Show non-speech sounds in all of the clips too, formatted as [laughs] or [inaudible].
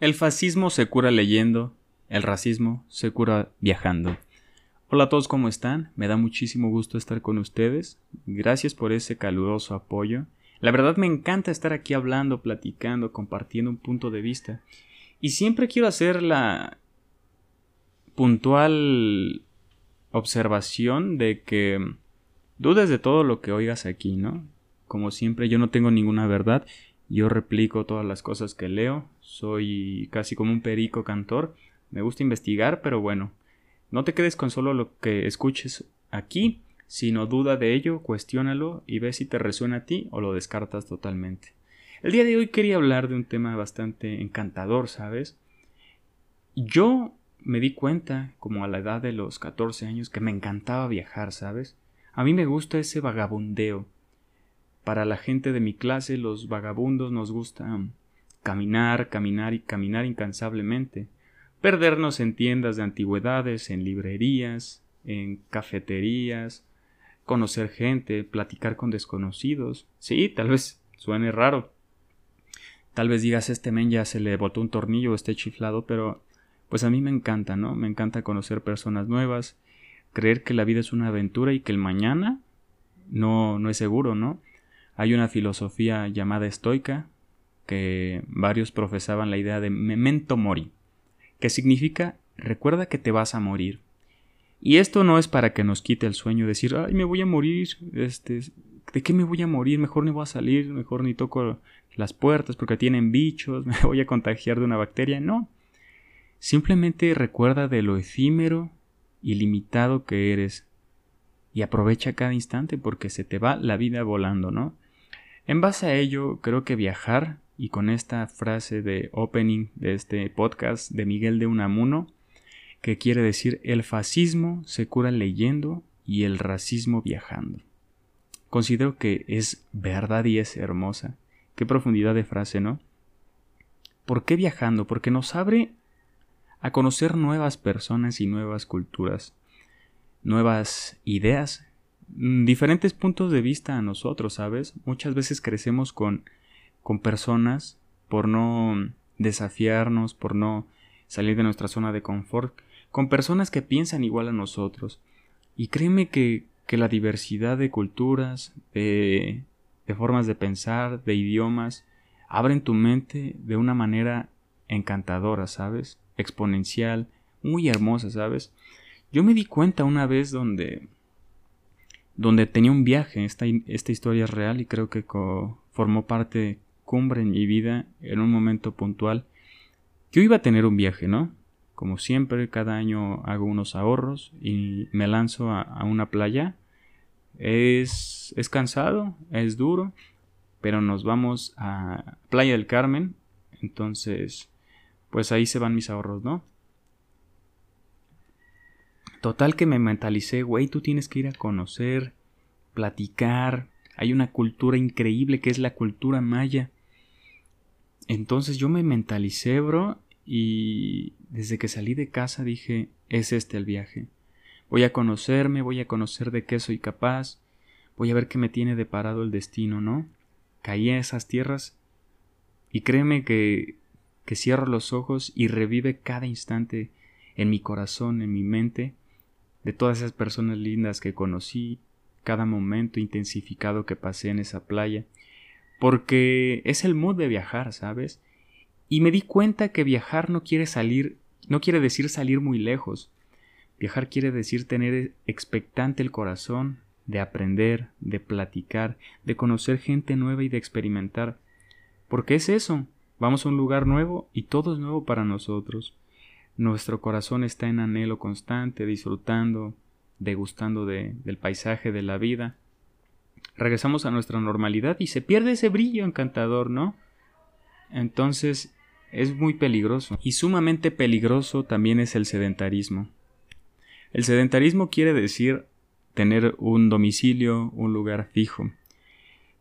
El fascismo se cura leyendo, el racismo se cura viajando. Hola a todos, ¿cómo están? Me da muchísimo gusto estar con ustedes. Gracias por ese caluroso apoyo. La verdad me encanta estar aquí hablando, platicando, compartiendo un punto de vista. Y siempre quiero hacer la puntual observación de que dudes de todo lo que oigas aquí, ¿no? Como siempre, yo no tengo ninguna verdad yo replico todas las cosas que leo, soy casi como un perico cantor, me gusta investigar, pero bueno, no te quedes con solo lo que escuches aquí, sino duda de ello, cuestiónalo y ve si te resuena a ti o lo descartas totalmente. El día de hoy quería hablar de un tema bastante encantador, ¿sabes? Yo me di cuenta, como a la edad de los 14 años, que me encantaba viajar, ¿sabes? A mí me gusta ese vagabundeo, para la gente de mi clase, los vagabundos, nos gusta caminar, caminar y caminar incansablemente, perdernos en tiendas de antigüedades, en librerías, en cafeterías, conocer gente, platicar con desconocidos. Sí, tal vez suene raro. Tal vez digas este men ya se le botó un tornillo o esté chiflado, pero pues a mí me encanta, ¿no? Me encanta conocer personas nuevas, creer que la vida es una aventura y que el mañana no, no es seguro, ¿no? Hay una filosofía llamada estoica que varios profesaban la idea de memento mori, que significa recuerda que te vas a morir. Y esto no es para que nos quite el sueño, decir, ay, me voy a morir, este, ¿de qué me voy a morir? Mejor ni voy a salir, mejor ni toco las puertas porque tienen bichos, [laughs] me voy a contagiar de una bacteria. No. Simplemente recuerda de lo efímero y limitado que eres. Y aprovecha cada instante porque se te va la vida volando, ¿no? En base a ello, creo que viajar, y con esta frase de opening de este podcast de Miguel de Unamuno, que quiere decir el fascismo se cura leyendo y el racismo viajando. Considero que es verdad y es hermosa. Qué profundidad de frase, ¿no? ¿Por qué viajando? Porque nos abre a conocer nuevas personas y nuevas culturas, nuevas ideas diferentes puntos de vista a nosotros, ¿sabes? Muchas veces crecemos con, con personas por no desafiarnos, por no salir de nuestra zona de confort, con personas que piensan igual a nosotros. Y créeme que, que la diversidad de culturas, de, de formas de pensar, de idiomas, abren tu mente de una manera encantadora, ¿sabes? Exponencial, muy hermosa, ¿sabes? Yo me di cuenta una vez donde donde tenía un viaje. Esta, esta historia es real y creo que formó parte cumbre en mi vida en un momento puntual. Yo iba a tener un viaje, ¿no? Como siempre, cada año hago unos ahorros y me lanzo a, una playa. Es, es cansado, es duro, pero nos vamos a Playa del Carmen. Entonces, pues ahí se van mis ahorros, ¿no? Total que me mentalicé, güey, tú tienes que ir a conocer, platicar. Hay una cultura increíble que es la cultura maya. Entonces yo me mentalicé, bro, y desde que salí de casa dije, es este el viaje. Voy a conocerme, voy a conocer de qué soy capaz, voy a ver qué me tiene deparado el destino, ¿no? Caí a esas tierras y créeme que, que cierro los ojos y revive cada instante en mi corazón, en mi mente, de todas esas personas lindas que conocí, cada momento intensificado que pasé en esa playa, porque es el mood de viajar, ¿sabes? Y me di cuenta que viajar no quiere salir, no quiere decir salir muy lejos. Viajar quiere decir tener expectante el corazón, de aprender, de platicar, de conocer gente nueva y de experimentar. Porque es eso, vamos a un lugar nuevo y todo es nuevo para nosotros. Nuestro corazón está en anhelo constante, disfrutando, degustando de, del paisaje de la vida. Regresamos a nuestra normalidad y se pierde ese brillo encantador, ¿no? Entonces es muy peligroso. Y sumamente peligroso también es el sedentarismo. El sedentarismo quiere decir tener un domicilio, un lugar fijo.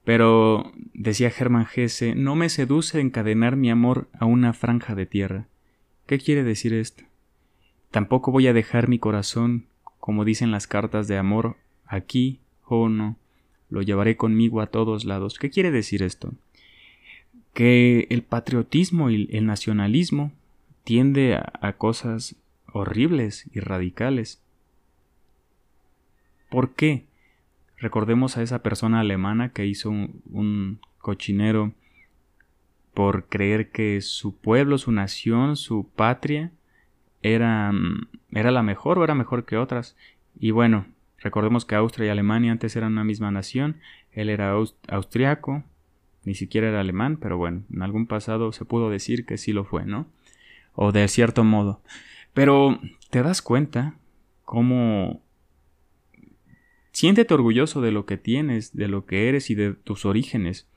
Pero, decía Germán Gese, no me seduce encadenar mi amor a una franja de tierra. ¿Qué quiere decir esto? Tampoco voy a dejar mi corazón, como dicen las cartas de amor, aquí o no. Lo llevaré conmigo a todos lados. ¿Qué quiere decir esto? que el patriotismo y el nacionalismo tiende a, cosas horribles y radicales. ¿Por qué? Recordemos a esa persona alemana que hizo un, cochinero por creer que su pueblo, su nación, su patria era, era la mejor o era mejor que otras. Y bueno, recordemos que Austria y Alemania antes eran una misma nación. Él era austriaco, ni siquiera era alemán, pero bueno, en algún pasado se pudo decir que sí lo fue, ¿no? O de cierto modo. Pero te das cuenta cómo siéntete orgulloso de lo que tienes, de lo que eres y de tus orígenes.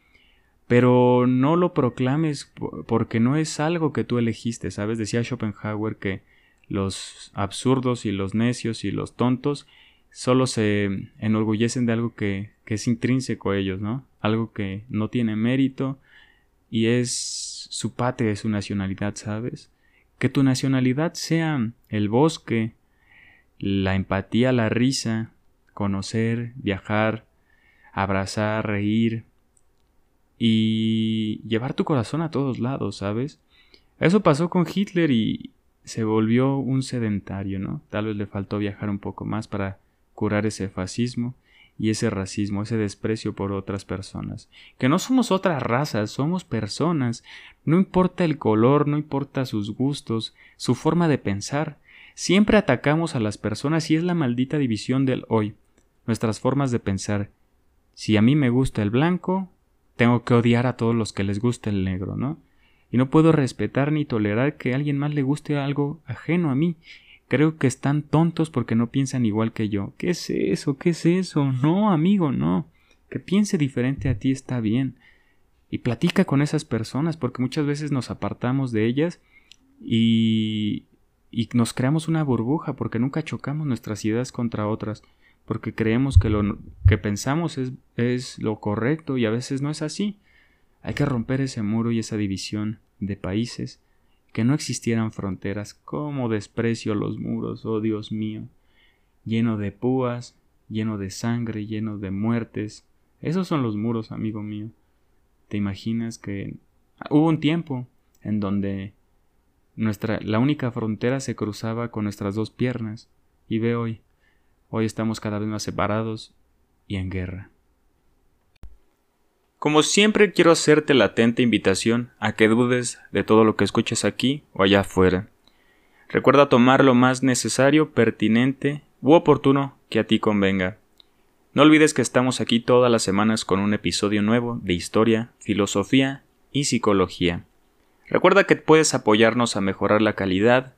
Pero no lo proclames porque no es algo que tú elegiste, ¿sabes? Decía Schopenhauer que los absurdos y los necios y los tontos solo se enorgullecen de algo que, que es intrínseco a ellos, ¿no? algo que no tiene mérito y es su patria, es su nacionalidad, ¿sabes? Que tu nacionalidad sea el bosque, la empatía, la risa, conocer, viajar, abrazar, reír y llevar tu corazón a todos lados, ¿sabes? Eso pasó con Hitler y se volvió un sedentario, ¿no? Tal vez le faltó viajar un poco más para curar ese fascismo y ese racismo, ese desprecio por otras personas. Que no somos otras razas, somos personas. No importa el color, no importa sus gustos, su forma de pensar. Siempre atacamos a las personas y es la maldita división del hoy. Nuestras formas de pensar. Si a mí me gusta el blanco, tengo que odiar a todos los que les guste el negro, ¿no? Y no puedo respetar ni tolerar que a alguien más le guste algo ajeno a mí. Creo que están tontos porque no piensan igual que yo. ¿Qué es eso? ¿Qué es eso? No, amigo, no. Que piense diferente a ti está bien. Y platica con esas personas porque muchas veces nos apartamos de ellas y, y nos creamos una burbuja porque nunca chocamos nuestras ideas contra otras porque creemos que lo que pensamos es, es lo correcto y a veces no es así. Hay que romper ese muro y esa división de países que no existieran fronteras, cómo desprecio los muros, oh Dios mío, lleno de púas, lleno de sangre, lleno de muertes. Esos son los muros, amigo mío. ¿Te imaginas que hubo un tiempo en donde nuestra la única frontera se cruzaba con nuestras dos piernas y ve hoy, hoy estamos cada vez más separados y en guerra. Como siempre quiero hacerte la atenta invitación a que dudes de todo lo que escuches aquí o allá afuera. Recuerda tomar lo más necesario, pertinente u oportuno que a ti convenga. No olvides que estamos aquí todas las semanas con un episodio nuevo de historia, filosofía y psicología. Recuerda que puedes apoyarnos a mejorar la calidad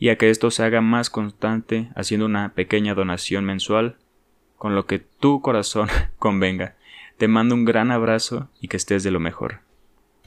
y a que esto se haga más constante haciendo una pequeña donación mensual con lo que tu corazón [laughs] convenga. Te mando un gran abrazo y que estés de lo mejor.